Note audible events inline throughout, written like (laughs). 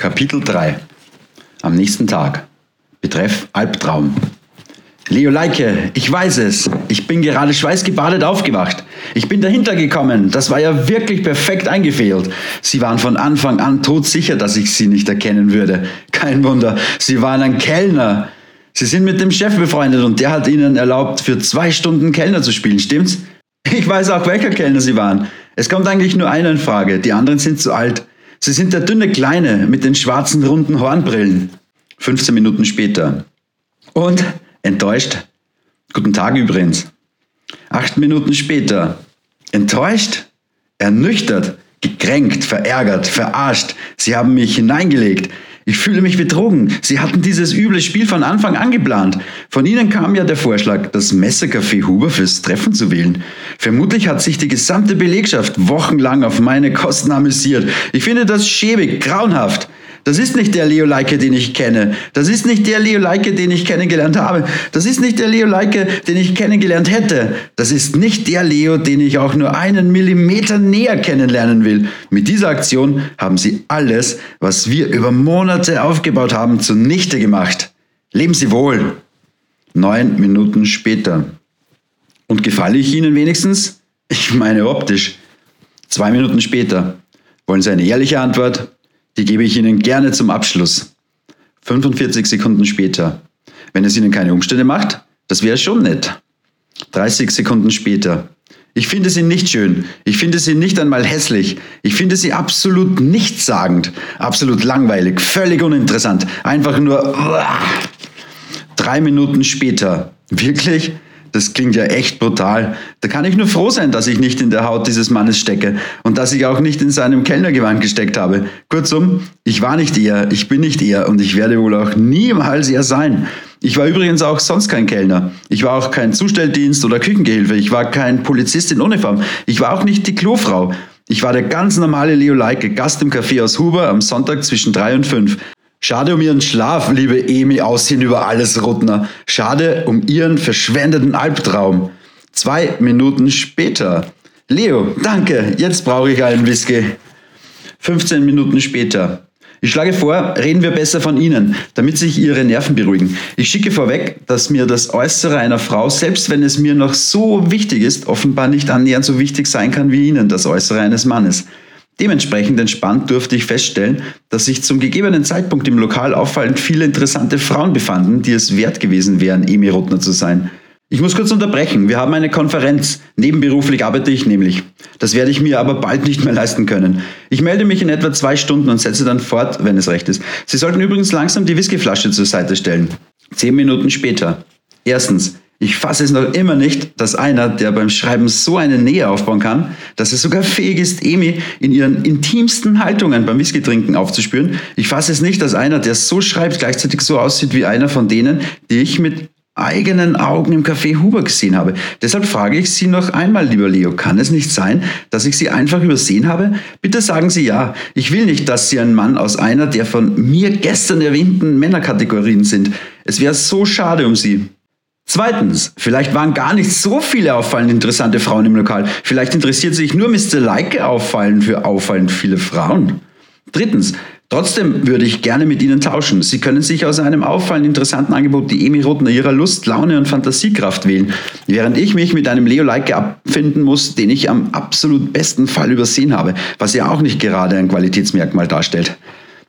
Kapitel 3 Am nächsten Tag Betreff Albtraum Leo Leike, ich weiß es. Ich bin gerade schweißgebadet aufgewacht. Ich bin dahinter gekommen. Das war ja wirklich perfekt eingefehlt. Sie waren von Anfang an todsicher, dass ich Sie nicht erkennen würde. Kein Wunder. Sie waren ein Kellner. Sie sind mit dem Chef befreundet und der hat Ihnen erlaubt, für zwei Stunden Kellner zu spielen, stimmt's? Ich weiß auch, welcher Kellner Sie waren. Es kommt eigentlich nur einer in Frage. Die anderen sind zu alt. Sie sind der dünne Kleine mit den schwarzen runden Hornbrillen. 15 Minuten später. Und? Enttäuscht? Guten Tag übrigens. Acht Minuten später. Enttäuscht? Ernüchtert? Gekränkt? Verärgert? Verarscht? Sie haben mich hineingelegt. Ich fühle mich betrogen. Sie hatten dieses üble Spiel von Anfang an geplant. Von Ihnen kam ja der Vorschlag, das Messercafé Huber fürs Treffen zu wählen. Vermutlich hat sich die gesamte Belegschaft wochenlang auf meine Kosten amüsiert. Ich finde das schäbig, grauenhaft. Das ist nicht der Leo Leike, den ich kenne. Das ist nicht der Leo Leike, den ich kennengelernt habe. Das ist nicht der Leo Leike, den ich kennengelernt hätte. Das ist nicht der Leo, den ich auch nur einen Millimeter näher kennenlernen will. Mit dieser Aktion haben sie alles, was wir über Monate aufgebaut haben, zunichte gemacht. Leben Sie wohl. Neun Minuten später. Und gefalle ich Ihnen wenigstens? Ich meine optisch. Zwei Minuten später. Wollen Sie eine ehrliche Antwort? Die gebe ich Ihnen gerne zum Abschluss. 45 Sekunden später. Wenn es Ihnen keine Umstände macht, das wäre schon nett. 30 Sekunden später. Ich finde sie nicht schön. Ich finde sie nicht einmal hässlich. Ich finde sie absolut nichtssagend. Absolut langweilig. Völlig uninteressant. Einfach nur. Drei Minuten später. Wirklich? Das klingt ja echt brutal. Da kann ich nur froh sein, dass ich nicht in der Haut dieses Mannes stecke und dass ich auch nicht in seinem Kellnergewand gesteckt habe. Kurzum, ich war nicht er, ich bin nicht er und ich werde wohl auch niemals er sein. Ich war übrigens auch sonst kein Kellner. Ich war auch kein Zustelldienst oder Küchengehilfe. Ich war kein Polizist in Uniform. Ich war auch nicht die Klofrau. Ich war der ganz normale Leo Leike, Gast im Café aus Huber am Sonntag zwischen drei und fünf. Schade um ihren Schlaf, liebe Emi Aussehen über alles Ruttner. Schade um ihren verschwendeten Albtraum. Zwei Minuten später. Leo, danke, jetzt brauche ich einen Whisky. 15 Minuten später. Ich schlage vor, reden wir besser von Ihnen, damit sich Ihre Nerven beruhigen. Ich schicke vorweg, dass mir das Äußere einer Frau, selbst wenn es mir noch so wichtig ist, offenbar nicht annähernd so wichtig sein kann wie Ihnen das Äußere eines Mannes. Dementsprechend entspannt durfte ich feststellen, dass sich zum gegebenen Zeitpunkt im Lokal auffallend viele interessante Frauen befanden, die es wert gewesen wären, Emi Rotner zu sein. Ich muss kurz unterbrechen. Wir haben eine Konferenz. Nebenberuflich arbeite ich nämlich. Das werde ich mir aber bald nicht mehr leisten können. Ich melde mich in etwa zwei Stunden und setze dann fort, wenn es recht ist. Sie sollten übrigens langsam die Whiskyflasche zur Seite stellen. Zehn Minuten später. Erstens, ich fasse es noch immer nicht, dass einer, der beim Schreiben so eine Nähe aufbauen kann, dass er sogar fähig ist, Emi in ihren intimsten Haltungen beim Whisky trinken aufzuspüren. Ich fasse es nicht, dass einer, der so schreibt, gleichzeitig so aussieht wie einer von denen, die ich mit eigenen Augen im Café Huber gesehen habe. Deshalb frage ich Sie noch einmal, lieber Leo, kann es nicht sein, dass ich Sie einfach übersehen habe? Bitte sagen Sie ja. Ich will nicht, dass Sie ein Mann aus einer der von mir gestern erwähnten Männerkategorien sind. Es wäre so schade um Sie. Zweitens, vielleicht waren gar nicht so viele auffallend interessante Frauen im Lokal. Vielleicht interessiert sich nur Mr. Leike auffallend für auffallend viele Frauen. Drittens, trotzdem würde ich gerne mit Ihnen tauschen. Sie können sich aus einem auffallend interessanten Angebot die Emi Roth nach ihrer Lust, Laune und Fantasiekraft wählen, während ich mich mit einem Leo Leike abfinden muss, den ich am absolut besten Fall übersehen habe, was ja auch nicht gerade ein Qualitätsmerkmal darstellt.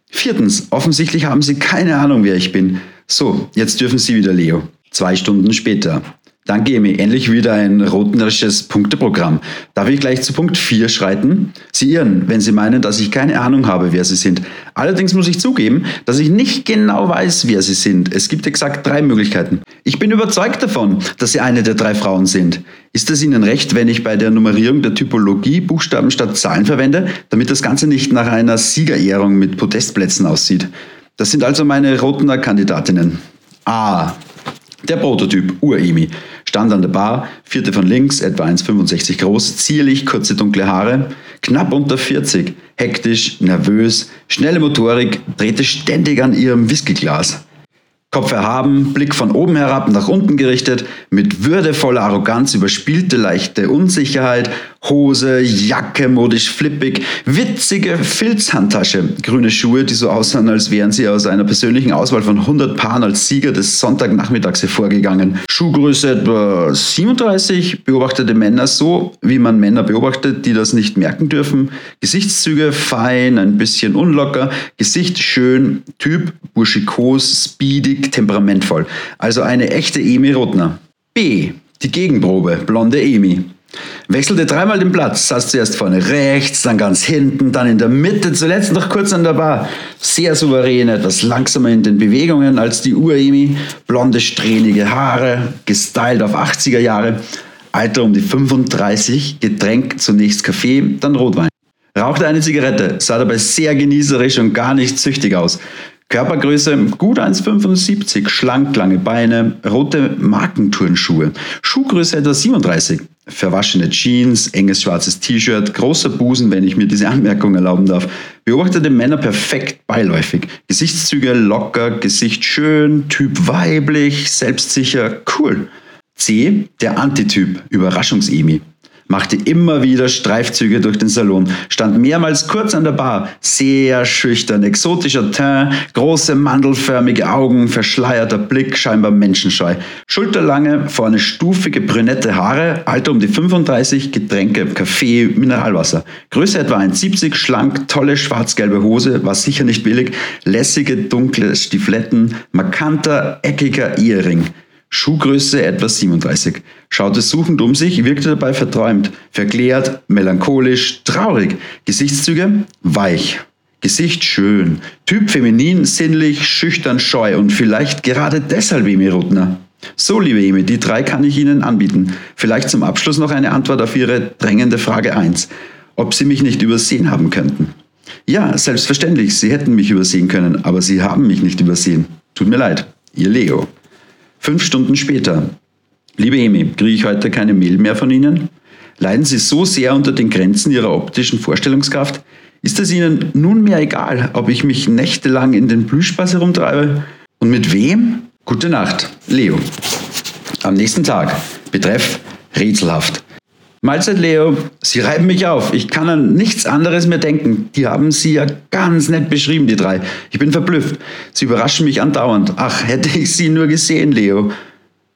Viertens, offensichtlich haben Sie keine Ahnung, wer ich bin. So, jetzt dürfen Sie wieder, Leo. Zwei Stunden später. Danke, Emi. Endlich wieder ein rotnerisches Punkteprogramm. Darf ich gleich zu Punkt 4 schreiten? Sie irren, wenn Sie meinen, dass ich keine Ahnung habe, wer Sie sind. Allerdings muss ich zugeben, dass ich nicht genau weiß, wer Sie sind. Es gibt exakt drei Möglichkeiten. Ich bin überzeugt davon, dass Sie eine der drei Frauen sind. Ist es Ihnen recht, wenn ich bei der Nummerierung der Typologie Buchstaben statt Zahlen verwende, damit das Ganze nicht nach einer Siegerehrung mit Podestplätzen aussieht? Das sind also meine Rotner Kandidatinnen. A. Der Prototyp, Ur-Emi, stand an der Bar, vierte von links, etwa 1,65 groß, zierlich, kurze dunkle Haare, knapp unter 40, hektisch, nervös, schnelle Motorik, drehte ständig an ihrem Whiskyglas. Kopf erhaben, Blick von oben herab nach unten gerichtet, mit würdevoller Arroganz überspielte leichte Unsicherheit, Hose, Jacke, modisch flippig, witzige Filzhandtasche, grüne Schuhe, die so aussahen, als wären sie aus einer persönlichen Auswahl von 100 Paaren als Sieger des Sonntagnachmittags hervorgegangen. Schuhgröße etwa 37, beobachtete Männer so, wie man Männer beobachtet, die das nicht merken dürfen. Gesichtszüge fein, ein bisschen unlocker, Gesicht schön, Typ burschikos, speedig, temperamentvoll. Also eine echte Emi Rotner. B. Die Gegenprobe, blonde Emi. Wechselte dreimal den Platz, saß zuerst vorne rechts, dann ganz hinten, dann in der Mitte, zuletzt noch kurz an der Bar. Sehr souverän, etwas langsamer in den Bewegungen als die Uremi. Blonde, strähnige Haare, gestylt auf 80er Jahre. Alter um die 35, Getränk zunächst Kaffee, dann Rotwein. Rauchte eine Zigarette, sah dabei sehr genießerisch und gar nicht süchtig aus. Körpergröße gut 1,75, schlank, lange Beine, rote Markenturnschuhe. Schuhgröße etwa 37. Verwaschene Jeans, enges schwarzes T-Shirt, großer Busen, wenn ich mir diese Anmerkung erlauben darf. Beobachtete Männer perfekt beiläufig. Gesichtszüge locker, Gesicht schön, Typ weiblich, selbstsicher, cool. C, der Antityp, Überraschungsemi machte immer wieder Streifzüge durch den Salon, stand mehrmals kurz an der Bar, sehr schüchtern, exotischer Teint, große mandelförmige Augen, verschleierter Blick, scheinbar menschenscheu, schulterlange, vorne stufige brünette Haare, Alter um die 35, Getränke, Kaffee, Mineralwasser, Größe etwa 1,70, schlank, tolle schwarz-gelbe Hose, war sicher nicht billig, lässige dunkle Stifletten, markanter, eckiger Ehering. Schuhgröße etwa 37. Schaute suchend um sich, wirkte dabei verträumt, verklärt, melancholisch, traurig. Gesichtszüge weich. Gesicht schön. Typ feminin, sinnlich, schüchtern, scheu und vielleicht gerade deshalb Emi Rutner. So, liebe Emi, die drei kann ich Ihnen anbieten. Vielleicht zum Abschluss noch eine Antwort auf Ihre drängende Frage 1. Ob Sie mich nicht übersehen haben könnten. Ja, selbstverständlich, Sie hätten mich übersehen können, aber Sie haben mich nicht übersehen. Tut mir leid. Ihr Leo. Fünf Stunden später. Liebe Emi, kriege ich heute keine Mail mehr von Ihnen? Leiden Sie so sehr unter den Grenzen Ihrer optischen Vorstellungskraft? Ist es Ihnen nunmehr egal, ob ich mich nächtelang in den Plüschspaß herumtreibe? Und mit wem? Gute Nacht, Leo. Am nächsten Tag. Betreff rätselhaft. Mahlzeit, Leo. Sie reiben mich auf. Ich kann an nichts anderes mehr denken. Die haben Sie ja ganz nett beschrieben, die drei. Ich bin verblüfft. Sie überraschen mich andauernd. Ach, hätte ich Sie nur gesehen, Leo.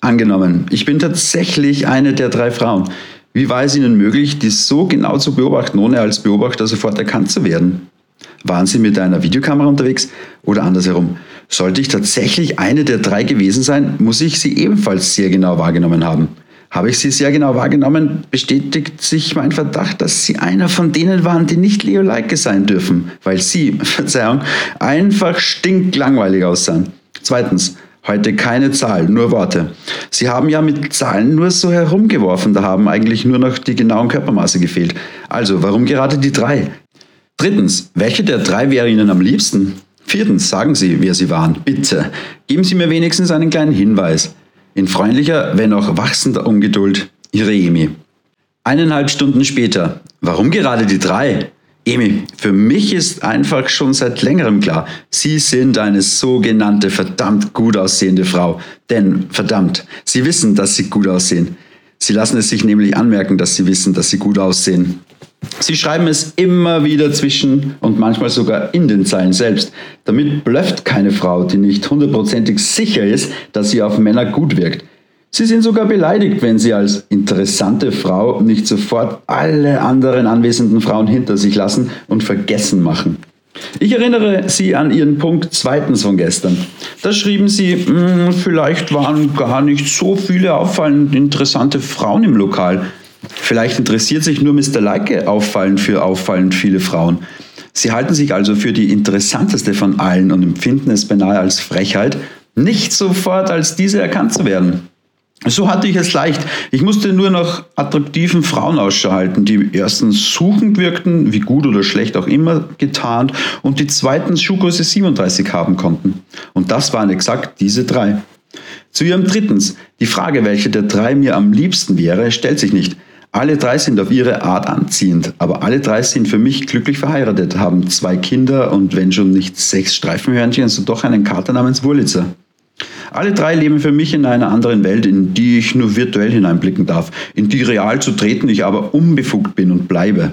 Angenommen, ich bin tatsächlich eine der drei Frauen. Wie war es Ihnen möglich, dies so genau zu beobachten, ohne als Beobachter sofort erkannt zu werden? Waren Sie mit einer Videokamera unterwegs oder andersherum? Sollte ich tatsächlich eine der drei gewesen sein, muss ich sie ebenfalls sehr genau wahrgenommen haben. Habe ich sie sehr genau wahrgenommen, bestätigt sich mein Verdacht, dass sie einer von denen waren, die nicht Leo Leike sein dürfen, weil sie, (laughs) Verzeihung, einfach stinklangweilig aussahen. Zweitens, heute keine Zahl, nur Worte. Sie haben ja mit Zahlen nur so herumgeworfen, da haben eigentlich nur noch die genauen Körpermaße gefehlt. Also, warum gerade die drei? Drittens, welche der drei wäre Ihnen am liebsten? Viertens, sagen Sie, wer Sie waren, bitte. Geben Sie mir wenigstens einen kleinen Hinweis. In freundlicher, wenn auch wachsender Ungeduld, ihre Emi. Eineinhalb Stunden später. Warum gerade die drei? Emi, für mich ist einfach schon seit längerem klar, Sie sind eine sogenannte verdammt gut aussehende Frau. Denn, verdammt, Sie wissen, dass Sie gut aussehen. Sie lassen es sich nämlich anmerken, dass Sie wissen, dass Sie gut aussehen. Sie schreiben es immer wieder zwischen und manchmal sogar in den Zeilen selbst. Damit blöfft keine Frau, die nicht hundertprozentig sicher ist, dass sie auf Männer gut wirkt. Sie sind sogar beleidigt, wenn sie als interessante Frau nicht sofort alle anderen anwesenden Frauen hinter sich lassen und vergessen machen. Ich erinnere Sie an Ihren Punkt zweitens von gestern. Da schrieben Sie, hm, vielleicht waren gar nicht so viele auffallend interessante Frauen im Lokal. Vielleicht interessiert sich nur Mr. Leike auffallend für auffallend viele Frauen. Sie halten sich also für die interessanteste von allen und empfinden es beinahe als Frechheit, nicht sofort als diese erkannt zu werden. So hatte ich es leicht. Ich musste nur nach attraktiven Frauen Ausschau halten, die erstens suchend wirkten, wie gut oder schlecht auch immer getarnt, und die zweitens Schuhgröße 37 haben konnten. Und das waren exakt diese drei. Zu ihrem drittens, die Frage, welche der drei mir am liebsten wäre, stellt sich nicht. Alle drei sind auf ihre Art anziehend, aber alle drei sind für mich glücklich verheiratet, haben zwei Kinder und wenn schon nicht sechs Streifenhörnchen, so doch einen Kater namens Wurlitzer. Alle drei leben für mich in einer anderen Welt, in die ich nur virtuell hineinblicken darf, in die real zu treten ich aber unbefugt bin und bleibe.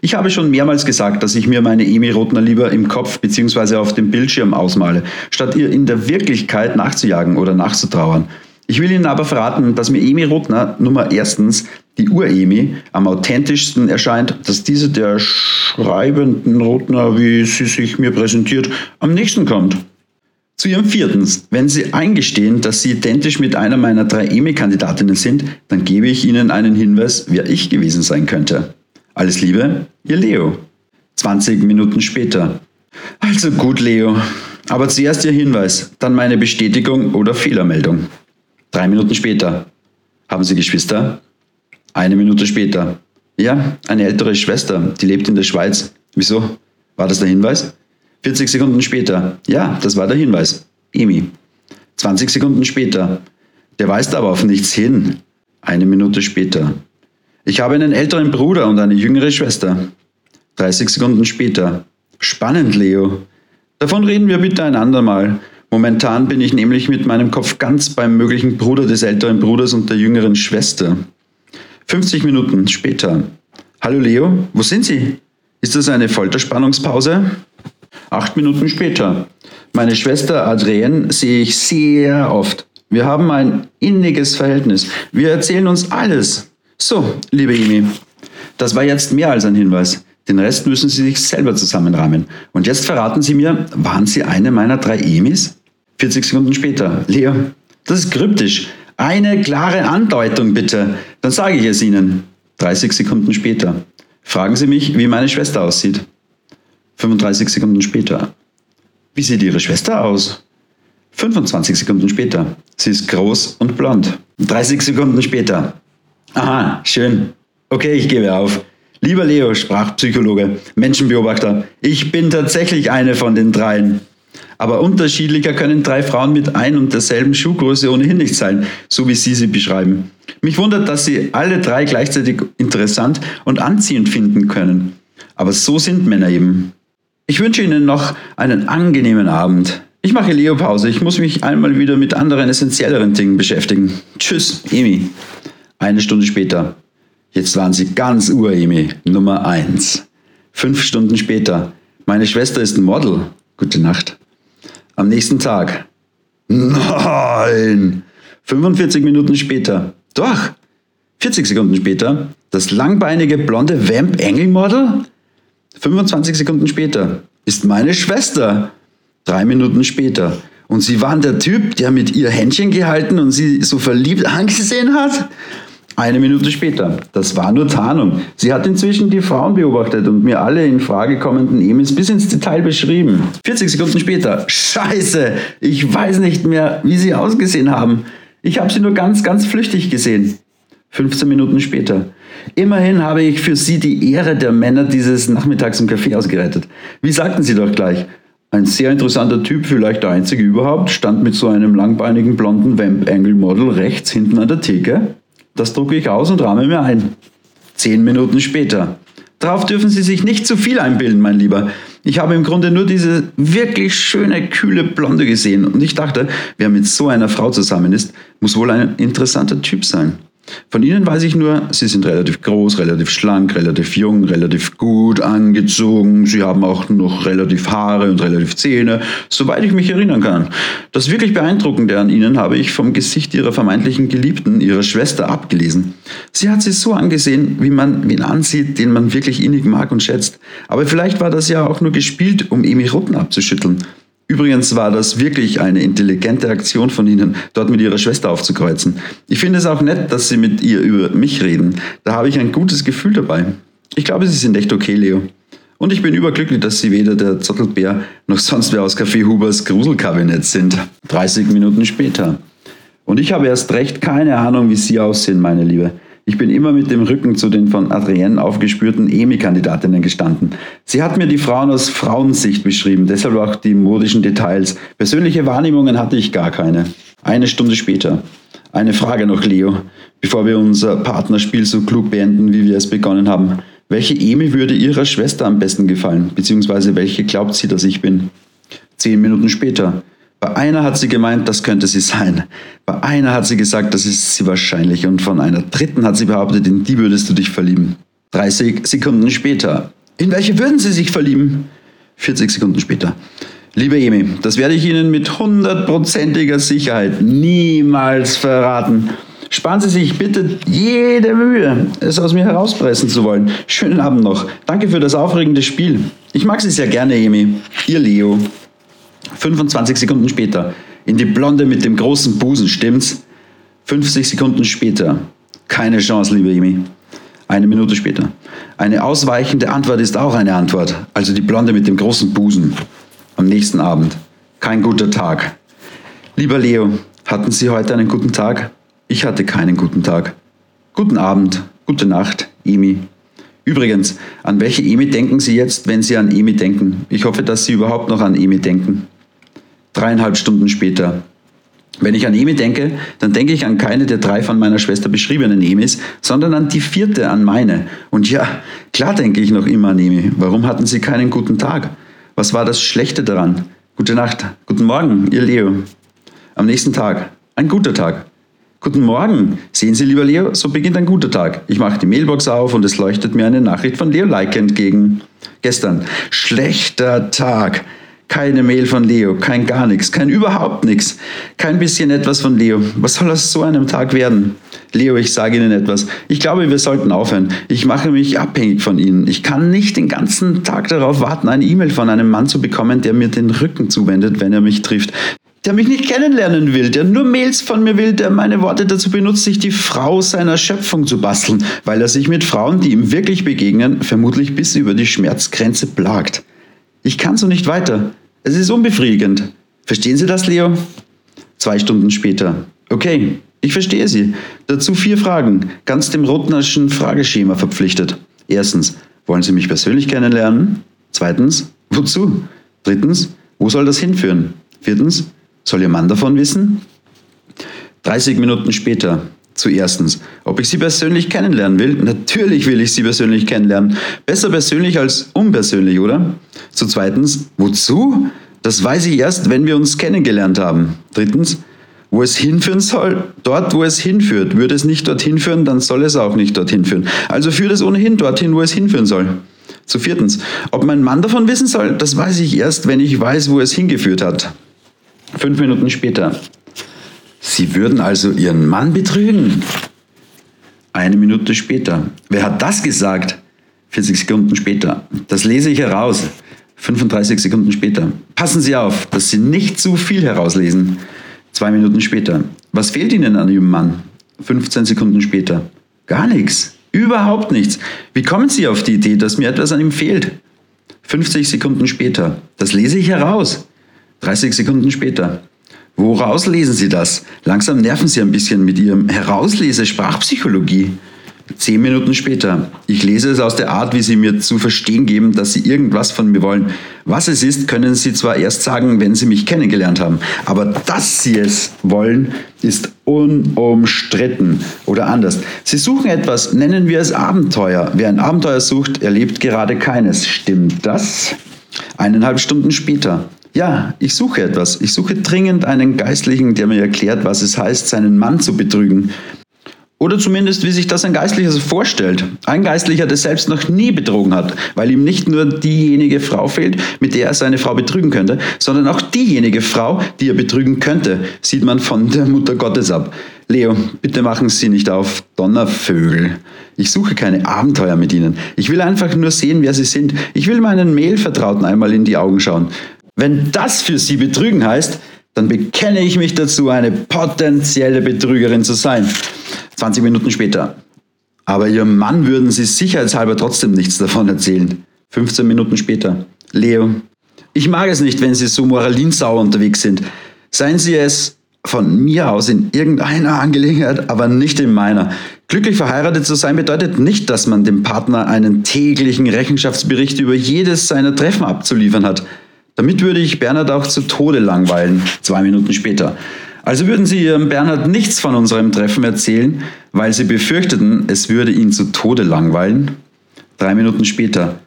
Ich habe schon mehrmals gesagt, dass ich mir meine Emi Rotner lieber im Kopf bzw. auf dem Bildschirm ausmale, statt ihr in der Wirklichkeit nachzujagen oder nachzutrauern. Ich will Ihnen aber verraten, dass mir Emi Rotner Nummer erstens die Ur-Emi am authentischsten erscheint, dass diese der schreibenden Rotner, wie sie sich mir präsentiert, am nächsten kommt. Zu ihrem viertens, wenn Sie eingestehen, dass Sie identisch mit einer meiner drei EMI-Kandidatinnen sind, dann gebe ich Ihnen einen Hinweis, wer ich gewesen sein könnte. Alles Liebe, Ihr Leo. 20 Minuten später. Also gut, Leo. Aber zuerst Ihr Hinweis, dann meine Bestätigung oder Fehlermeldung. Drei Minuten später. Haben Sie Geschwister? Eine Minute später. Ja, eine ältere Schwester, die lebt in der Schweiz. Wieso? War das der Hinweis? 40 Sekunden später. Ja, das war der Hinweis. Emi. 20 Sekunden später. Der weist aber auf nichts hin. Eine Minute später. Ich habe einen älteren Bruder und eine jüngere Schwester. 30 Sekunden später. Spannend, Leo. Davon reden wir bitte ein andermal. Momentan bin ich nämlich mit meinem Kopf ganz beim möglichen Bruder des älteren Bruders und der jüngeren Schwester. 50 Minuten später. Hallo Leo, wo sind Sie? Ist das eine Folterspannungspause? Acht Minuten später. Meine Schwester Adrienne sehe ich sehr oft. Wir haben ein inniges Verhältnis. Wir erzählen uns alles. So, liebe Emi, das war jetzt mehr als ein Hinweis. Den Rest müssen Sie sich selber zusammenrahmen. Und jetzt verraten Sie mir, waren Sie eine meiner drei Emis? 40 Sekunden später. Leo, das ist kryptisch. Eine klare Andeutung bitte. Dann sage ich es Ihnen. 30 Sekunden später. Fragen Sie mich, wie meine Schwester aussieht. 35 Sekunden später. Wie sieht Ihre Schwester aus? 25 Sekunden später. Sie ist groß und blond. 30 Sekunden später. Aha, schön. Okay, ich gebe auf. Lieber Leo, Sprachpsychologe, Menschenbeobachter, ich bin tatsächlich eine von den dreien. Aber unterschiedlicher können drei Frauen mit ein und derselben Schuhgröße ohnehin nicht sein, so wie Sie sie beschreiben. Mich wundert, dass Sie alle drei gleichzeitig interessant und anziehend finden können. Aber so sind Männer eben. Ich wünsche Ihnen noch einen angenehmen Abend. Ich mache Leo-Pause. Ich muss mich einmal wieder mit anderen essentielleren Dingen beschäftigen. Tschüss, Emi. Eine Stunde später. Jetzt waren Sie ganz Ur-Emi, Nummer 1. Fünf Stunden später. Meine Schwester ist ein Model. Gute Nacht. Am nächsten Tag. Nein! 45 Minuten später. Doch! 40 Sekunden später. Das langbeinige blonde Vamp Engel Model? 25 Sekunden später ist meine Schwester. Drei Minuten später. Und sie waren der Typ, der mit ihr Händchen gehalten und sie so verliebt angesehen hat? Eine Minute später. Das war nur Tarnung. Sie hat inzwischen die Frauen beobachtet und mir alle in Frage kommenden Emis bis ins Detail beschrieben. 40 Sekunden später. Scheiße, ich weiß nicht mehr, wie sie ausgesehen haben. Ich habe sie nur ganz, ganz flüchtig gesehen. 15 Minuten später. Immerhin habe ich für Sie die Ehre der Männer dieses Nachmittags im Café ausgerettet. Wie sagten Sie doch gleich? Ein sehr interessanter Typ, vielleicht der einzige überhaupt, stand mit so einem langbeinigen blonden Vamp Angle Model rechts hinten an der Theke. Das drucke ich aus und rahme mir ein. Zehn Minuten später. Darauf dürfen Sie sich nicht zu viel einbilden, mein Lieber. Ich habe im Grunde nur diese wirklich schöne, kühle Blonde gesehen und ich dachte, wer mit so einer Frau zusammen ist, muss wohl ein interessanter Typ sein. Von ihnen weiß ich nur, sie sind relativ groß, relativ schlank, relativ jung, relativ gut angezogen. Sie haben auch noch relativ Haare und relativ Zähne, soweit ich mich erinnern kann. Das wirklich Beeindruckende an ihnen habe ich vom Gesicht ihrer vermeintlichen Geliebten, ihrer Schwester, abgelesen. Sie hat sie so angesehen, wie man wen ansieht, den man wirklich innig mag und schätzt. Aber vielleicht war das ja auch nur gespielt, um Emi Rutten abzuschütteln. Übrigens war das wirklich eine intelligente Aktion von Ihnen, dort mit Ihrer Schwester aufzukreuzen. Ich finde es auch nett, dass Sie mit ihr über mich reden. Da habe ich ein gutes Gefühl dabei. Ich glaube, Sie sind echt okay, Leo. Und ich bin überglücklich, dass Sie weder der Zottelbär noch sonst wer aus Café Hubers Gruselkabinett sind. 30 Minuten später. Und ich habe erst recht keine Ahnung, wie Sie aussehen, meine Liebe. Ich bin immer mit dem Rücken zu den von Adrienne aufgespürten EMI-Kandidatinnen gestanden. Sie hat mir die Frauen aus Frauensicht beschrieben, deshalb auch die modischen Details. Persönliche Wahrnehmungen hatte ich gar keine. Eine Stunde später. Eine Frage noch, Leo, bevor wir unser Partnerspiel so klug beenden, wie wir es begonnen haben. Welche EMI würde Ihrer Schwester am besten gefallen? Beziehungsweise welche glaubt sie, dass ich bin? Zehn Minuten später. Bei einer hat sie gemeint, das könnte sie sein. Bei einer hat sie gesagt, das ist sie wahrscheinlich. Und von einer dritten hat sie behauptet, in die würdest du dich verlieben. 30 Sekunden später. In welche würden Sie sich verlieben? 40 Sekunden später. Liebe Emi, das werde ich Ihnen mit hundertprozentiger Sicherheit niemals verraten. Sparen Sie sich bitte jede Mühe, es aus mir herauspressen zu wollen. Schönen Abend noch. Danke für das aufregende Spiel. Ich mag Sie sehr gerne, Emi. Ihr Leo. 25 Sekunden später. In die Blonde mit dem großen Busen, stimmt's? 50 Sekunden später. Keine Chance, liebe Emi. Eine Minute später. Eine ausweichende Antwort ist auch eine Antwort. Also die Blonde mit dem großen Busen. Am nächsten Abend. Kein guter Tag. Lieber Leo, hatten Sie heute einen guten Tag? Ich hatte keinen guten Tag. Guten Abend, gute Nacht, Emi. Übrigens, an welche Emi denken Sie jetzt, wenn Sie an Emi denken? Ich hoffe, dass Sie überhaupt noch an Emi denken. Dreieinhalb Stunden später. Wenn ich an Emi denke, dann denke ich an keine der drei von meiner Schwester beschriebenen Emis, sondern an die vierte, an meine. Und ja, klar denke ich noch immer an Emi. Warum hatten Sie keinen guten Tag? Was war das Schlechte daran? Gute Nacht, guten Morgen, ihr Leo. Am nächsten Tag, ein guter Tag. Guten Morgen. Sehen Sie, lieber Leo, so beginnt ein guter Tag. Ich mache die Mailbox auf und es leuchtet mir eine Nachricht von Leo Like entgegen. Gestern. Schlechter Tag. Keine Mail von Leo, kein gar nichts, kein überhaupt nichts, kein bisschen etwas von Leo. Was soll aus so einem Tag werden? Leo, ich sage Ihnen etwas. Ich glaube, wir sollten aufhören. Ich mache mich abhängig von Ihnen. Ich kann nicht den ganzen Tag darauf warten, eine E-Mail von einem Mann zu bekommen, der mir den Rücken zuwendet, wenn er mich trifft der mich nicht kennenlernen will, der nur Mails von mir will, der meine Worte dazu benutzt, sich die Frau seiner Schöpfung zu basteln, weil er sich mit Frauen, die ihm wirklich begegnen, vermutlich bis über die Schmerzgrenze plagt. Ich kann so nicht weiter. Es ist unbefriedigend. Verstehen Sie das, Leo? Zwei Stunden später. Okay, ich verstehe Sie. Dazu vier Fragen, ganz dem Rotnerschen Frageschema verpflichtet. Erstens, wollen Sie mich persönlich kennenlernen? Zweitens, wozu? Drittens, wo soll das hinführen? Viertens, soll Ihr Mann davon wissen? 30 Minuten später. Zu erstens, ob ich Sie persönlich kennenlernen will? Natürlich will ich Sie persönlich kennenlernen. Besser persönlich als unpersönlich, oder? Zu zweitens, wozu? Das weiß ich erst, wenn wir uns kennengelernt haben. Drittens, wo es hinführen soll, dort, wo es hinführt. Würde es nicht dorthin führen, dann soll es auch nicht dorthin führen. Also führt es ohnehin dorthin, wo es hinführen soll. Zu viertens, ob mein Mann davon wissen soll, das weiß ich erst, wenn ich weiß, wo es hingeführt hat. Fünf Minuten später. Sie würden also Ihren Mann betrügen? Eine Minute später. Wer hat das gesagt? 40 Sekunden später. Das lese ich heraus. 35 Sekunden später. Passen Sie auf, dass Sie nicht zu viel herauslesen. Zwei Minuten später. Was fehlt Ihnen an Ihrem Mann? 15 Sekunden später. Gar nichts. Überhaupt nichts. Wie kommen Sie auf die Idee, dass mir etwas an ihm fehlt? 50 Sekunden später. Das lese ich heraus. 30 Sekunden später. Woraus lesen Sie das? Langsam nerven Sie ein bisschen mit Ihrem Herauslese Sprachpsychologie. Zehn Minuten später. Ich lese es aus der Art, wie Sie mir zu verstehen geben, dass Sie irgendwas von mir wollen. Was es ist, können Sie zwar erst sagen, wenn Sie mich kennengelernt haben, aber dass Sie es wollen, ist unumstritten. Oder anders. Sie suchen etwas, nennen wir es Abenteuer. Wer ein Abenteuer sucht, erlebt gerade keines. Stimmt das? Eineinhalb Stunden später. Ja, ich suche etwas. Ich suche dringend einen Geistlichen, der mir erklärt, was es heißt, seinen Mann zu betrügen. Oder zumindest, wie sich das ein Geistlicher so vorstellt. Ein Geistlicher, der selbst noch nie betrogen hat, weil ihm nicht nur diejenige Frau fehlt, mit der er seine Frau betrügen könnte, sondern auch diejenige Frau, die er betrügen könnte, sieht man von der Mutter Gottes ab. Leo, bitte machen Sie nicht auf Donnervögel. Ich suche keine Abenteuer mit Ihnen. Ich will einfach nur sehen, wer Sie sind. Ich will meinen Mailvertrauten einmal in die Augen schauen. Wenn das für Sie betrügen heißt, dann bekenne ich mich dazu, eine potenzielle Betrügerin zu sein. 20 Minuten später. Aber Ihrem Mann würden Sie sicherheitshalber trotzdem nichts davon erzählen. 15 Minuten später. Leo, ich mag es nicht, wenn Sie so moralinsauer unterwegs sind. Seien Sie es von mir aus in irgendeiner Angelegenheit, aber nicht in meiner. Glücklich verheiratet zu sein bedeutet nicht, dass man dem Partner einen täglichen Rechenschaftsbericht über jedes seiner Treffen abzuliefern hat. Damit würde ich Bernhard auch zu Tode langweilen, zwei Minuten später. Also würden Sie Ihrem Bernhard nichts von unserem Treffen erzählen, weil Sie befürchteten, es würde ihn zu Tode langweilen? Drei Minuten später.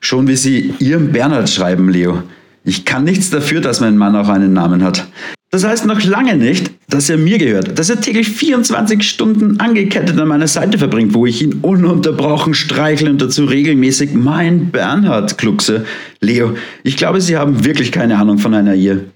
Schon wie Sie Ihrem Bernhard schreiben, Leo. Ich kann nichts dafür, dass mein Mann auch einen Namen hat. Das heißt noch lange nicht, dass er mir gehört, dass er täglich 24 Stunden angekettet an meiner Seite verbringt, wo ich ihn ununterbrochen streichle und dazu regelmäßig mein Bernhard kluckse. Leo, ich glaube, Sie haben wirklich keine Ahnung von einer Ehe.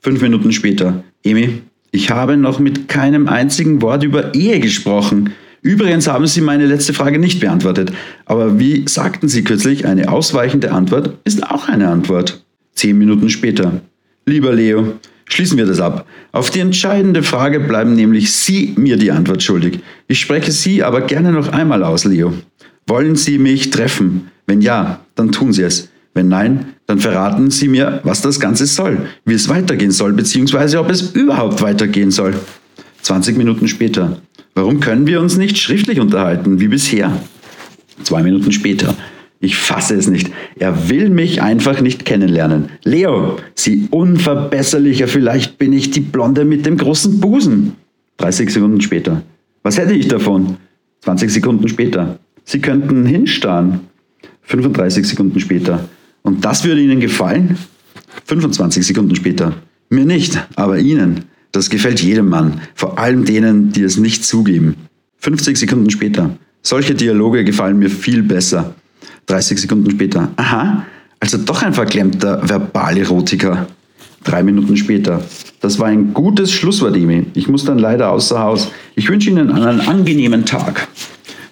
Fünf Minuten später. Emi, ich habe noch mit keinem einzigen Wort über Ehe gesprochen. Übrigens haben Sie meine letzte Frage nicht beantwortet. Aber wie sagten Sie kürzlich, eine ausweichende Antwort ist auch eine Antwort. Zehn Minuten später. Lieber Leo, Schließen wir das ab. Auf die entscheidende Frage bleiben nämlich Sie mir die Antwort schuldig. Ich spreche Sie aber gerne noch einmal aus, Leo. Wollen Sie mich treffen? Wenn ja, dann tun Sie es. Wenn nein, dann verraten Sie mir, was das Ganze soll, wie es weitergehen soll, beziehungsweise ob es überhaupt weitergehen soll. 20 Minuten später. Warum können wir uns nicht schriftlich unterhalten, wie bisher? Zwei Minuten später. Ich fasse es nicht. Er will mich einfach nicht kennenlernen. Leo, Sie unverbesserlicher, vielleicht bin ich die Blonde mit dem großen Busen. 30 Sekunden später. Was hätte ich davon? 20 Sekunden später. Sie könnten hinstarren. 35 Sekunden später. Und das würde Ihnen gefallen? 25 Sekunden später. Mir nicht, aber Ihnen. Das gefällt jedem Mann, vor allem denen, die es nicht zugeben. 50 Sekunden später. Solche Dialoge gefallen mir viel besser. 30 Sekunden später. Aha, also doch ein verklemmter Verbalerotiker. Drei Minuten später. Das war ein gutes Schlusswort, Emi. Ich muss dann leider außer Haus. Ich wünsche Ihnen einen angenehmen Tag.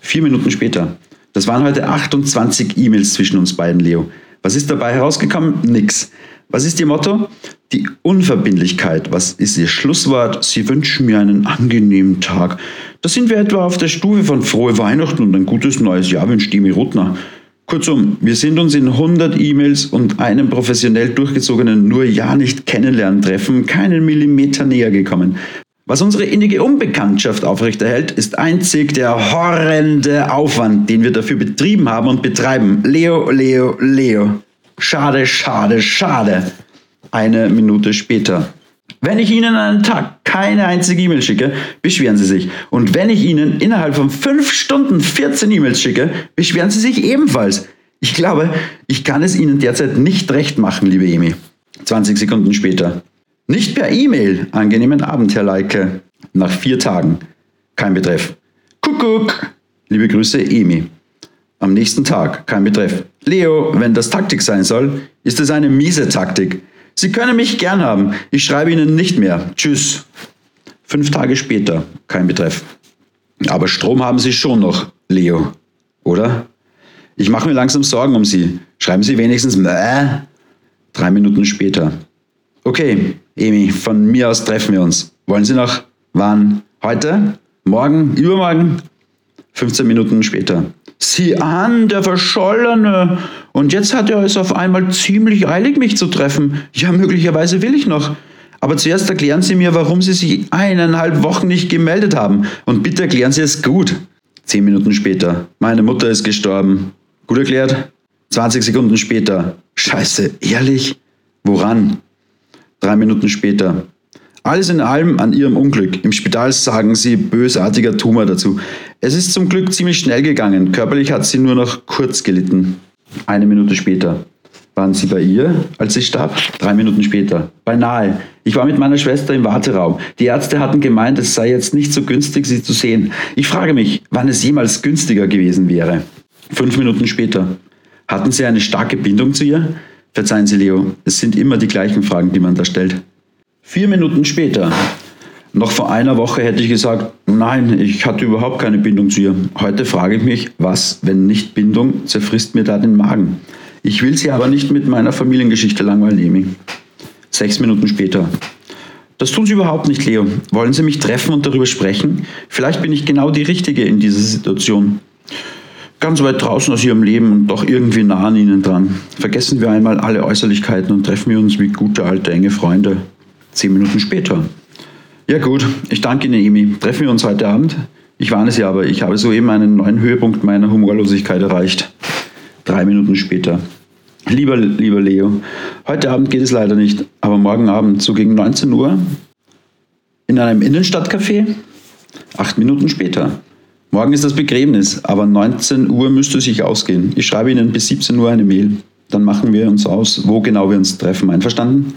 Vier Minuten später. Das waren heute 28 E-Mails zwischen uns beiden, Leo. Was ist dabei herausgekommen? Nix. Was ist Ihr Motto? Die Unverbindlichkeit. Was ist Ihr Schlusswort? Sie wünschen mir einen angenehmen Tag. Da sind wir etwa auf der Stufe von frohe Weihnachten und ein gutes neues Jahr wünscht Emi Rutner. Kurzum, wir sind uns in 100 E-Mails und einem professionell durchgezogenen nur ja nicht kennenlernen Treffen keinen Millimeter näher gekommen. Was unsere innige Unbekanntschaft aufrechterhält, ist einzig der horrende Aufwand, den wir dafür betrieben haben und betreiben. Leo, Leo, Leo. Schade, schade, schade. Eine Minute später. Wenn ich Ihnen an einem Tag keine einzige E-Mail schicke, beschweren Sie sich. Und wenn ich Ihnen innerhalb von fünf Stunden 14 E-Mails schicke, beschweren Sie sich ebenfalls. Ich glaube, ich kann es Ihnen derzeit nicht recht machen, liebe Emi. 20 Sekunden später. Nicht per E-Mail. Angenehmen Abend, Herr Leike. Nach vier Tagen. Kein Betreff. Kuckuck. Liebe Grüße, Emi. Am nächsten Tag. Kein Betreff. Leo, wenn das Taktik sein soll, ist es eine miese Taktik. Sie können mich gern haben. Ich schreibe Ihnen nicht mehr. Tschüss. Fünf Tage später. Kein Betreff. Aber Strom haben Sie schon noch, Leo. Oder? Ich mache mir langsam Sorgen um Sie. Schreiben Sie wenigstens Mäh. Drei Minuten später. Okay, Emi, von mir aus treffen wir uns. Wollen Sie noch? Wann? Heute? Morgen? Übermorgen? 15 Minuten später. Sieh an, der Verschollene. Und jetzt hat er es auf einmal ziemlich eilig, mich zu treffen. Ja, möglicherweise will ich noch. Aber zuerst erklären Sie mir, warum Sie sich eineinhalb Wochen nicht gemeldet haben. Und bitte erklären Sie es gut. Zehn Minuten später. Meine Mutter ist gestorben. Gut erklärt? 20 Sekunden später. Scheiße, ehrlich? Woran? Drei Minuten später. Alles in allem an ihrem Unglück. Im Spital sagen sie bösartiger Tumor dazu. Es ist zum Glück ziemlich schnell gegangen. Körperlich hat sie nur noch kurz gelitten. Eine Minute später. Waren Sie bei ihr, als sie starb? Drei Minuten später. Beinahe. Ich war mit meiner Schwester im Warteraum. Die Ärzte hatten gemeint, es sei jetzt nicht so günstig, sie zu sehen. Ich frage mich, wann es jemals günstiger gewesen wäre. Fünf Minuten später. Hatten Sie eine starke Bindung zu ihr? Verzeihen Sie, Leo, es sind immer die gleichen Fragen, die man da stellt. Vier Minuten später. Noch vor einer Woche hätte ich gesagt, nein, ich hatte überhaupt keine Bindung zu ihr. Heute frage ich mich, was, wenn nicht Bindung, zerfrisst mir da den Magen. Ich will sie aber nicht mit meiner Familiengeschichte langweilen, Emi. Sechs Minuten später. Das tun Sie überhaupt nicht, Leo. Wollen Sie mich treffen und darüber sprechen? Vielleicht bin ich genau die Richtige in dieser Situation. Ganz weit draußen aus Ihrem Leben und doch irgendwie nah an Ihnen dran. Vergessen wir einmal alle Äußerlichkeiten und treffen wir uns wie gute alte enge Freunde. Zehn Minuten später. Ja gut, ich danke Ihnen, Emi. Treffen wir uns heute Abend? Ich warne Sie aber, ich habe soeben einen neuen Höhepunkt meiner Humorlosigkeit erreicht. Drei Minuten später. Lieber, lieber Leo, heute Abend geht es leider nicht, aber morgen Abend, so gegen 19 Uhr, in einem Innenstadtcafé? Acht Minuten später. Morgen ist das Begräbnis, aber 19 Uhr müsste sich ausgehen. Ich schreibe Ihnen bis 17 Uhr eine Mail. Dann machen wir uns aus, wo genau wir uns treffen. Einverstanden?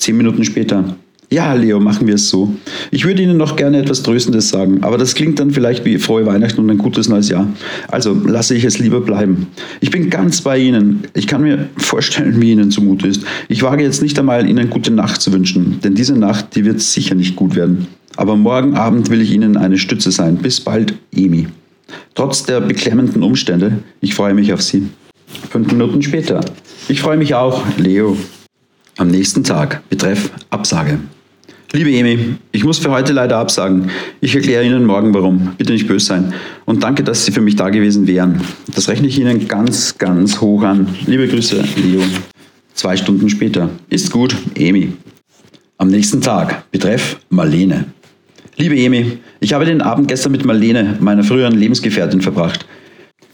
Zehn Minuten später. Ja, Leo, machen wir es so. Ich würde Ihnen noch gerne etwas Tröstendes sagen, aber das klingt dann vielleicht wie frohe Weihnachten und ein gutes neues Jahr. Also lasse ich es lieber bleiben. Ich bin ganz bei Ihnen. Ich kann mir vorstellen, wie Ihnen zumute ist. Ich wage jetzt nicht einmal, Ihnen gute Nacht zu wünschen, denn diese Nacht, die wird sicher nicht gut werden. Aber morgen Abend will ich Ihnen eine Stütze sein. Bis bald, Emi. Trotz der beklemmenden Umstände, ich freue mich auf Sie. Fünf Minuten später. Ich freue mich auch, Leo. Am nächsten Tag, betreff Absage. Liebe Emi, ich muss für heute leider absagen. Ich erkläre Ihnen morgen warum. Bitte nicht böse sein. Und danke, dass Sie für mich da gewesen wären. Das rechne ich Ihnen ganz, ganz hoch an. Liebe Grüße, Leo. Zwei Stunden später. Ist gut, Emi. Am nächsten Tag. Betreff Marlene. Liebe Emi, ich habe den Abend gestern mit Marlene, meiner früheren Lebensgefährtin, verbracht.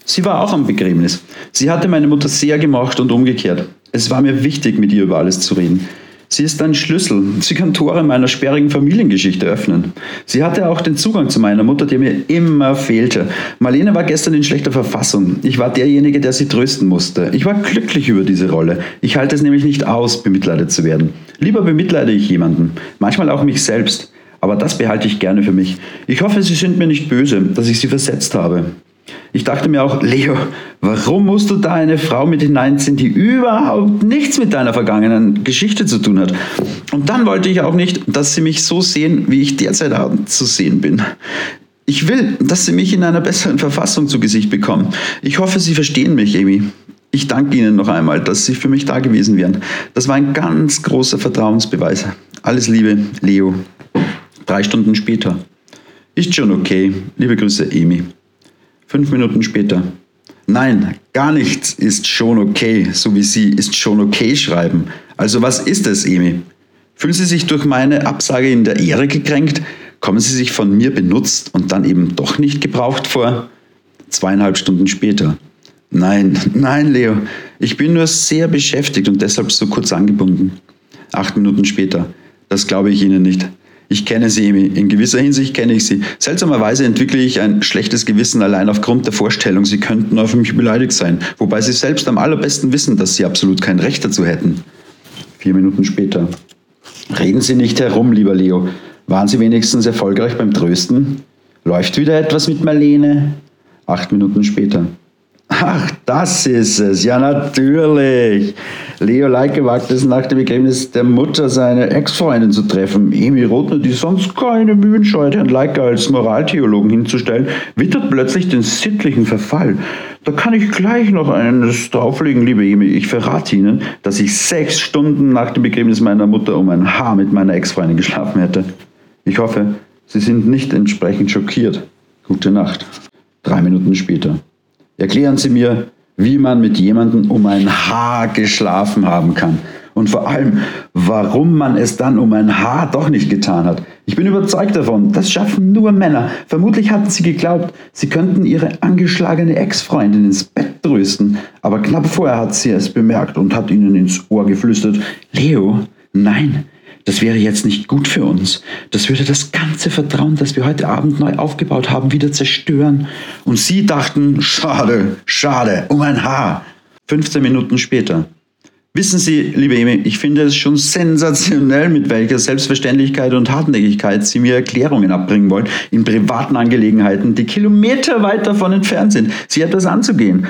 Sie war auch am Begräbnis. Sie hatte meine Mutter sehr gemocht und umgekehrt. Es war mir wichtig, mit ihr über alles zu reden. Sie ist ein Schlüssel. Sie kann Tore meiner sperrigen Familiengeschichte öffnen. Sie hatte auch den Zugang zu meiner Mutter, der mir immer fehlte. Marlene war gestern in schlechter Verfassung. Ich war derjenige, der sie trösten musste. Ich war glücklich über diese Rolle. Ich halte es nämlich nicht aus, bemitleidet zu werden. Lieber bemitleide ich jemanden, manchmal auch mich selbst. Aber das behalte ich gerne für mich. Ich hoffe, Sie sind mir nicht böse, dass ich Sie versetzt habe. Ich dachte mir auch, Leo, warum musst du da eine Frau mit hineinziehen, die überhaupt nichts mit deiner vergangenen Geschichte zu tun hat? Und dann wollte ich auch nicht, dass sie mich so sehen, wie ich derzeit zu sehen bin. Ich will, dass sie mich in einer besseren Verfassung zu Gesicht bekommen. Ich hoffe, Sie verstehen mich, Amy. Ich danke Ihnen noch einmal, dass Sie für mich da gewesen wären. Das war ein ganz großer Vertrauensbeweis. Alles Liebe, Leo. Drei Stunden später. Ist schon okay. Liebe Grüße, Amy. Fünf Minuten später. Nein, gar nichts ist schon okay, so wie Sie ist schon okay schreiben. Also was ist es, Emi? Fühlen Sie sich durch meine Absage in der Ehre gekränkt? Kommen Sie sich von mir benutzt und dann eben doch nicht gebraucht vor? Zweieinhalb Stunden später. Nein, nein, Leo, ich bin nur sehr beschäftigt und deshalb so kurz angebunden. Acht Minuten später. Das glaube ich Ihnen nicht. Ich kenne sie, in gewisser Hinsicht kenne ich sie. Seltsamerweise entwickle ich ein schlechtes Gewissen allein aufgrund der Vorstellung, sie könnten auf mich beleidigt sein, wobei sie selbst am allerbesten wissen, dass sie absolut kein Recht dazu hätten. Vier Minuten später. Reden Sie nicht herum, lieber Leo. Waren Sie wenigstens erfolgreich beim Trösten? Läuft wieder etwas mit Marlene? Acht Minuten später. Ach, das ist es. Ja, natürlich. Leo Leike wagt es nach dem Begräbnis der Mutter seine Ex-Freundin zu treffen. Emi Rothner, die sonst keine Mühen scheut, Herrn Leike als Moraltheologen hinzustellen, wittert plötzlich den sittlichen Verfall. Da kann ich gleich noch eines drauflegen, liebe Emi. Ich verrate Ihnen, dass ich sechs Stunden nach dem Begräbnis meiner Mutter um ein Haar mit meiner Ex-Freundin geschlafen hätte. Ich hoffe, Sie sind nicht entsprechend schockiert. Gute Nacht. Drei Minuten später. Erklären Sie mir, wie man mit jemandem um ein Haar geschlafen haben kann. Und vor allem, warum man es dann um ein Haar doch nicht getan hat. Ich bin überzeugt davon, das schaffen nur Männer. Vermutlich hatten sie geglaubt, sie könnten ihre angeschlagene Ex-Freundin ins Bett trösten. Aber knapp vorher hat sie es bemerkt und hat ihnen ins Ohr geflüstert, Leo, nein, das wäre jetzt nicht gut für uns. Das würde das ganze Vertrauen, das wir heute Abend neu aufgebaut haben, wieder zerstören. Und sie dachten, schade, schade, um ein Haar. 15 Minuten später. Wissen Sie, liebe Emi, ich finde es schon sensationell, mit welcher Selbstverständlichkeit und Hartnäckigkeit Sie mir Erklärungen abbringen wollen in privaten Angelegenheiten, die kilometerweit davon entfernt sind, Sie etwas anzugehen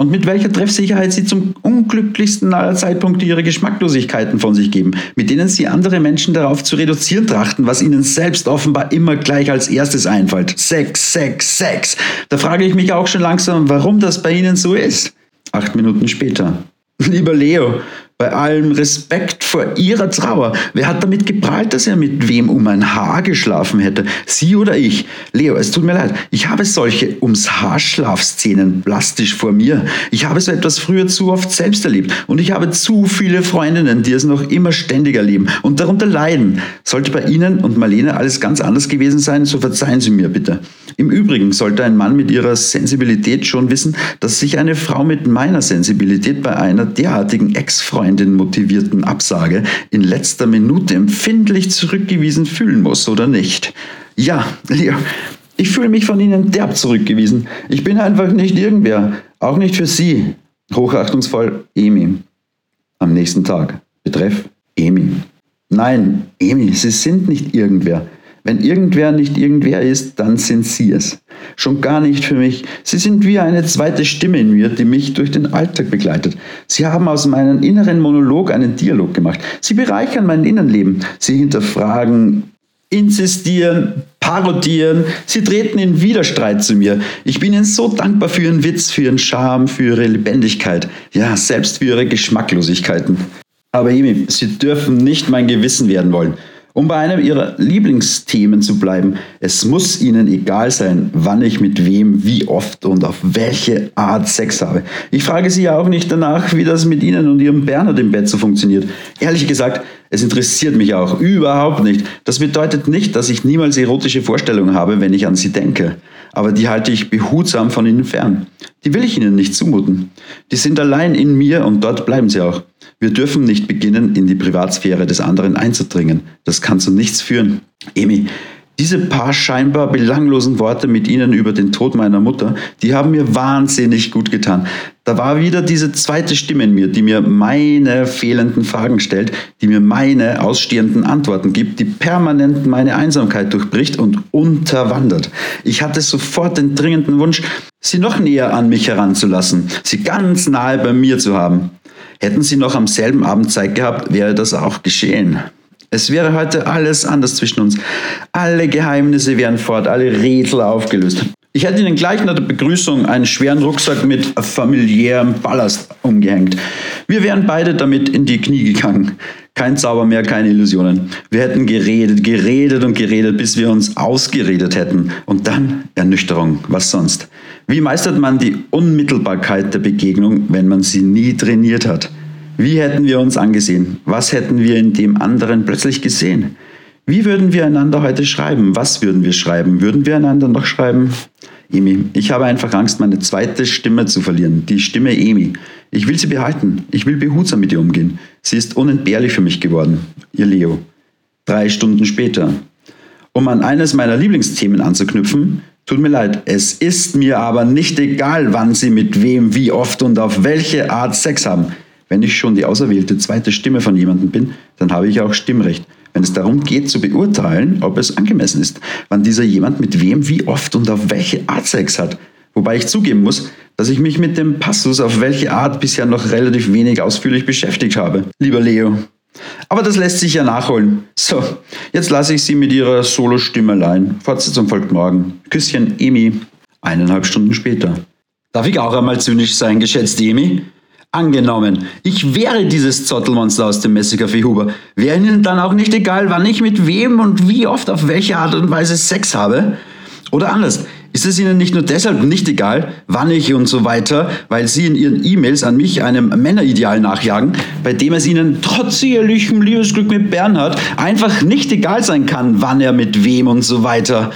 und mit welcher Treffsicherheit sie zum unglücklichsten aller Zeitpunkte ihre Geschmacklosigkeiten von sich geben, mit denen sie andere Menschen darauf zu reduzieren trachten, was ihnen selbst offenbar immer gleich als erstes einfällt. Sex, Sex, Sex. Da frage ich mich auch schon langsam, warum das bei ihnen so ist. Acht Minuten später. Lieber Leo, bei allem Respekt vor ihrer Trauer. Wer hat damit geprahlt, dass er mit wem um ein Haar geschlafen hätte? Sie oder ich? Leo, es tut mir leid. Ich habe solche ums Haarschlafszenen plastisch vor mir. Ich habe so etwas früher zu oft selbst erlebt. Und ich habe zu viele Freundinnen, die es noch immer ständig erleben und darunter leiden. Sollte bei Ihnen und Marlene alles ganz anders gewesen sein, so verzeihen Sie mir bitte. Im Übrigen sollte ein Mann mit ihrer Sensibilität schon wissen, dass sich eine Frau mit meiner Sensibilität bei einer derartigen Ex-Freundin Freundin motivierten Absage in letzter Minute empfindlich zurückgewiesen fühlen muss oder nicht. Ja, Leo, ich fühle mich von Ihnen derb zurückgewiesen. Ich bin einfach nicht irgendwer, auch nicht für Sie. Hochachtungsvoll, Emi. Am nächsten Tag. Betreff, Emi. Nein, Emi, Sie sind nicht irgendwer. Wenn irgendwer nicht irgendwer ist, dann sind Sie es. Schon gar nicht für mich. Sie sind wie eine zweite Stimme in mir, die mich durch den Alltag begleitet. Sie haben aus meinem inneren Monolog einen Dialog gemacht. Sie bereichern mein Innenleben. Sie hinterfragen, insistieren, parodieren. Sie treten in Widerstreit zu mir. Ich bin Ihnen so dankbar für Ihren Witz, für Ihren Charme, für Ihre Lebendigkeit. Ja, selbst für Ihre Geschmacklosigkeiten. Aber Emi, Sie dürfen nicht mein Gewissen werden wollen. Um bei einem Ihrer Lieblingsthemen zu bleiben, es muss Ihnen egal sein, wann ich mit wem, wie oft und auf welche Art Sex habe. Ich frage Sie ja auch nicht danach, wie das mit Ihnen und Ihrem Bernhard im Bett so funktioniert. Ehrlich gesagt, es interessiert mich auch überhaupt nicht. Das bedeutet nicht, dass ich niemals erotische Vorstellungen habe, wenn ich an Sie denke. Aber die halte ich behutsam von Ihnen fern. Die will ich Ihnen nicht zumuten. Die sind allein in mir und dort bleiben sie auch. Wir dürfen nicht beginnen, in die Privatsphäre des anderen einzudringen. Das kann zu nichts führen. Emi, diese paar scheinbar belanglosen Worte mit Ihnen über den Tod meiner Mutter, die haben mir wahnsinnig gut getan. Da war wieder diese zweite Stimme in mir, die mir meine fehlenden Fragen stellt, die mir meine ausstehenden Antworten gibt, die permanent meine Einsamkeit durchbricht und unterwandert. Ich hatte sofort den dringenden Wunsch, sie noch näher an mich heranzulassen, sie ganz nahe bei mir zu haben. Hätten Sie noch am selben Abend Zeit gehabt, wäre das auch geschehen. Es wäre heute alles anders zwischen uns. Alle Geheimnisse wären fort, alle Rätsel aufgelöst. Ich hätte Ihnen gleich nach der Begrüßung einen schweren Rucksack mit familiärem Ballast umgehängt. Wir wären beide damit in die Knie gegangen. Kein Zauber mehr, keine Illusionen. Wir hätten geredet, geredet und geredet, bis wir uns ausgeredet hätten. Und dann Ernüchterung. Was sonst? Wie meistert man die Unmittelbarkeit der Begegnung, wenn man sie nie trainiert hat? Wie hätten wir uns angesehen? Was hätten wir in dem anderen plötzlich gesehen? Wie würden wir einander heute schreiben? Was würden wir schreiben? Würden wir einander noch schreiben? Emi, ich habe einfach Angst, meine zweite Stimme zu verlieren. Die Stimme Emi. Ich will sie behalten. Ich will behutsam mit ihr umgehen. Sie ist unentbehrlich für mich geworden. Ihr Leo. Drei Stunden später. Um an eines meiner Lieblingsthemen anzuknüpfen, Tut mir leid, es ist mir aber nicht egal, wann Sie mit wem, wie oft und auf welche Art Sex haben. Wenn ich schon die auserwählte zweite Stimme von jemandem bin, dann habe ich auch Stimmrecht. Wenn es darum geht zu beurteilen, ob es angemessen ist, wann dieser jemand mit wem, wie oft und auf welche Art Sex hat. Wobei ich zugeben muss, dass ich mich mit dem Passus auf welche Art bisher noch relativ wenig ausführlich beschäftigt habe. Lieber Leo, aber das lässt sich ja nachholen. So, jetzt lasse ich Sie mit Ihrer Solo-Stimme allein. Fortsetzung folgt morgen. Küsschen, Emi. Eineinhalb Stunden später. Darf ich auch einmal zynisch sein, geschätzte Emi? Angenommen, ich wäre dieses Zottelmonster aus dem Messicafé Huber. Wäre Ihnen dann auch nicht egal, wann ich mit wem und wie oft auf welche Art und Weise Sex habe? Oder anders, ist es Ihnen nicht nur deshalb nicht egal, wann ich und so weiter, weil Sie in Ihren E-Mails an mich einem Männerideal nachjagen, bei dem es Ihnen trotz ehelichem Liebesglück mit Bernhard einfach nicht egal sein kann, wann er mit wem und so weiter.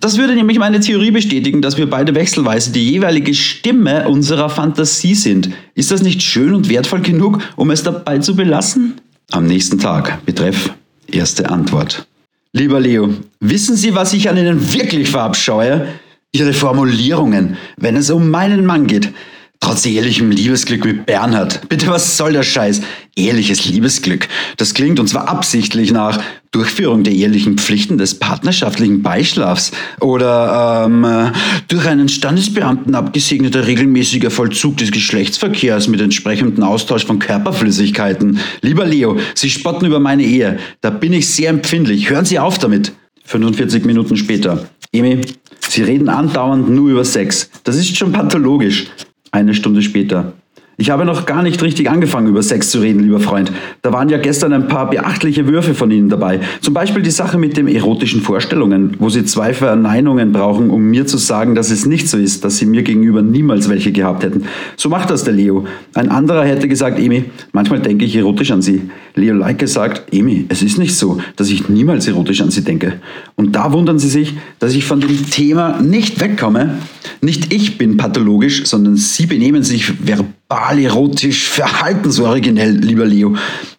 Das würde nämlich meine Theorie bestätigen, dass wir beide wechselweise die jeweilige Stimme unserer Fantasie sind. Ist das nicht schön und wertvoll genug, um es dabei zu belassen? Am nächsten Tag, betreff erste Antwort. Lieber Leo, wissen Sie, was ich an Ihnen wirklich verabscheue? Ihre Formulierungen, wenn es um meinen Mann geht. Trotz ehrlichem Liebesglück mit Bernhard. Bitte, was soll der Scheiß? Ehrliches Liebesglück. Das klingt und zwar absichtlich nach Durchführung der ehrlichen Pflichten des partnerschaftlichen Beischlafs oder ähm, durch einen Standesbeamten abgesegneter regelmäßiger Vollzug des Geschlechtsverkehrs mit entsprechendem Austausch von Körperflüssigkeiten. Lieber Leo, Sie spotten über meine Ehe. Da bin ich sehr empfindlich. Hören Sie auf damit. 45 Minuten später. Emi, Sie reden andauernd nur über Sex. Das ist schon pathologisch. Eine Stunde später. Ich habe noch gar nicht richtig angefangen, über Sex zu reden, lieber Freund. Da waren ja gestern ein paar beachtliche Würfe von Ihnen dabei. Zum Beispiel die Sache mit den erotischen Vorstellungen, wo Sie zwei Verneinungen brauchen, um mir zu sagen, dass es nicht so ist, dass Sie mir gegenüber niemals welche gehabt hätten. So macht das der Leo. Ein anderer hätte gesagt, Emi, manchmal denke ich erotisch an Sie. Leo Leike sagt, Emi, es ist nicht so, dass ich niemals erotisch an sie denke. Und da wundern sie sich, dass ich von dem Thema nicht wegkomme. Nicht ich bin pathologisch, sondern sie benehmen sich verbal erotisch verhaltensoriginell, lieber Leo.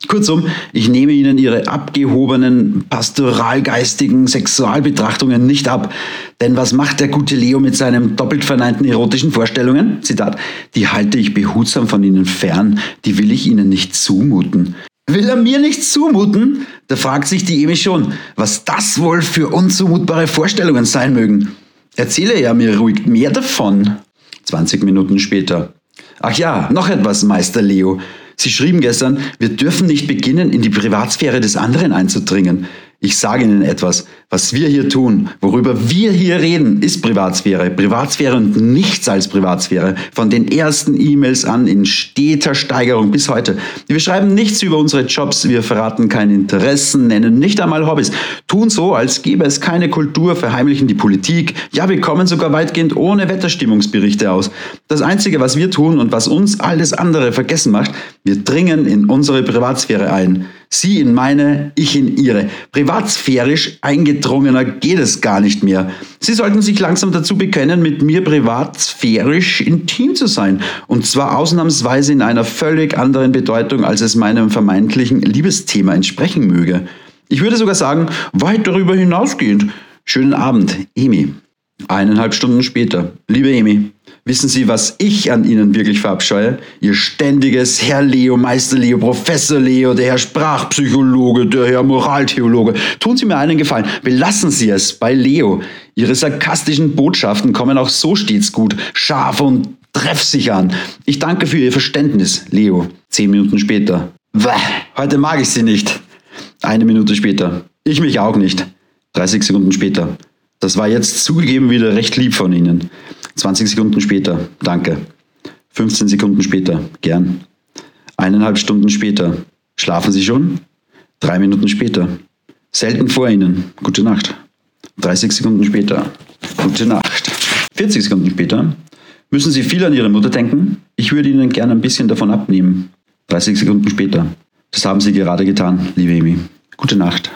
Kurzum, ich nehme Ihnen Ihre abgehobenen, pastoralgeistigen Sexualbetrachtungen nicht ab. Denn was macht der gute Leo mit seinen doppelt verneinten erotischen Vorstellungen? Zitat, die halte ich behutsam von Ihnen fern, die will ich Ihnen nicht zumuten. Will er mir nicht zumuten? Da fragt sich die Emi schon, was das wohl für unzumutbare Vorstellungen sein mögen. Erzähle er mir ruhig mehr davon. 20 Minuten später. Ach ja, noch etwas, Meister Leo. Sie schrieben gestern, wir dürfen nicht beginnen, in die Privatsphäre des anderen einzudringen. Ich sage Ihnen etwas, was wir hier tun, worüber wir hier reden, ist Privatsphäre. Privatsphäre und nichts als Privatsphäre. Von den ersten E-Mails an in steter Steigerung bis heute. Wir schreiben nichts über unsere Jobs, wir verraten keine Interessen, nennen nicht einmal Hobbys, tun so, als gäbe es keine Kultur, verheimlichen die Politik. Ja, wir kommen sogar weitgehend ohne Wetterstimmungsberichte aus. Das Einzige, was wir tun und was uns alles andere vergessen macht, wir dringen in unsere Privatsphäre ein. Sie in meine, ich in ihre. Privatsphärisch eingedrungener geht es gar nicht mehr. Sie sollten sich langsam dazu bekennen, mit mir privatsphärisch intim zu sein. Und zwar ausnahmsweise in einer völlig anderen Bedeutung, als es meinem vermeintlichen Liebesthema entsprechen möge. Ich würde sogar sagen, weit darüber hinausgehend. Schönen Abend, Emi. Eineinhalb Stunden später. Liebe Emi, Wissen Sie, was ich an Ihnen wirklich verabscheue? Ihr ständiges Herr Leo, Meister Leo, Professor Leo, der Herr Sprachpsychologe, der Herr Moraltheologe. Tun Sie mir einen Gefallen, belassen Sie es bei Leo. Ihre sarkastischen Botschaften kommen auch so stets gut, scharf und treffsicher an. Ich danke für Ihr Verständnis, Leo. Zehn Minuten später. Bäh, heute mag ich Sie nicht. Eine Minute später. Ich mich auch nicht. 30 Sekunden später. Das war jetzt zugegeben wieder recht lieb von Ihnen. 20 Sekunden später, danke. 15 Sekunden später, gern. Eineinhalb Stunden später, schlafen Sie schon? Drei Minuten später, selten vor Ihnen, gute Nacht. 30 Sekunden später, gute Nacht. 40 Sekunden später, müssen Sie viel an Ihre Mutter denken? Ich würde Ihnen gerne ein bisschen davon abnehmen. 30 Sekunden später, das haben Sie gerade getan, liebe Emi. Gute Nacht.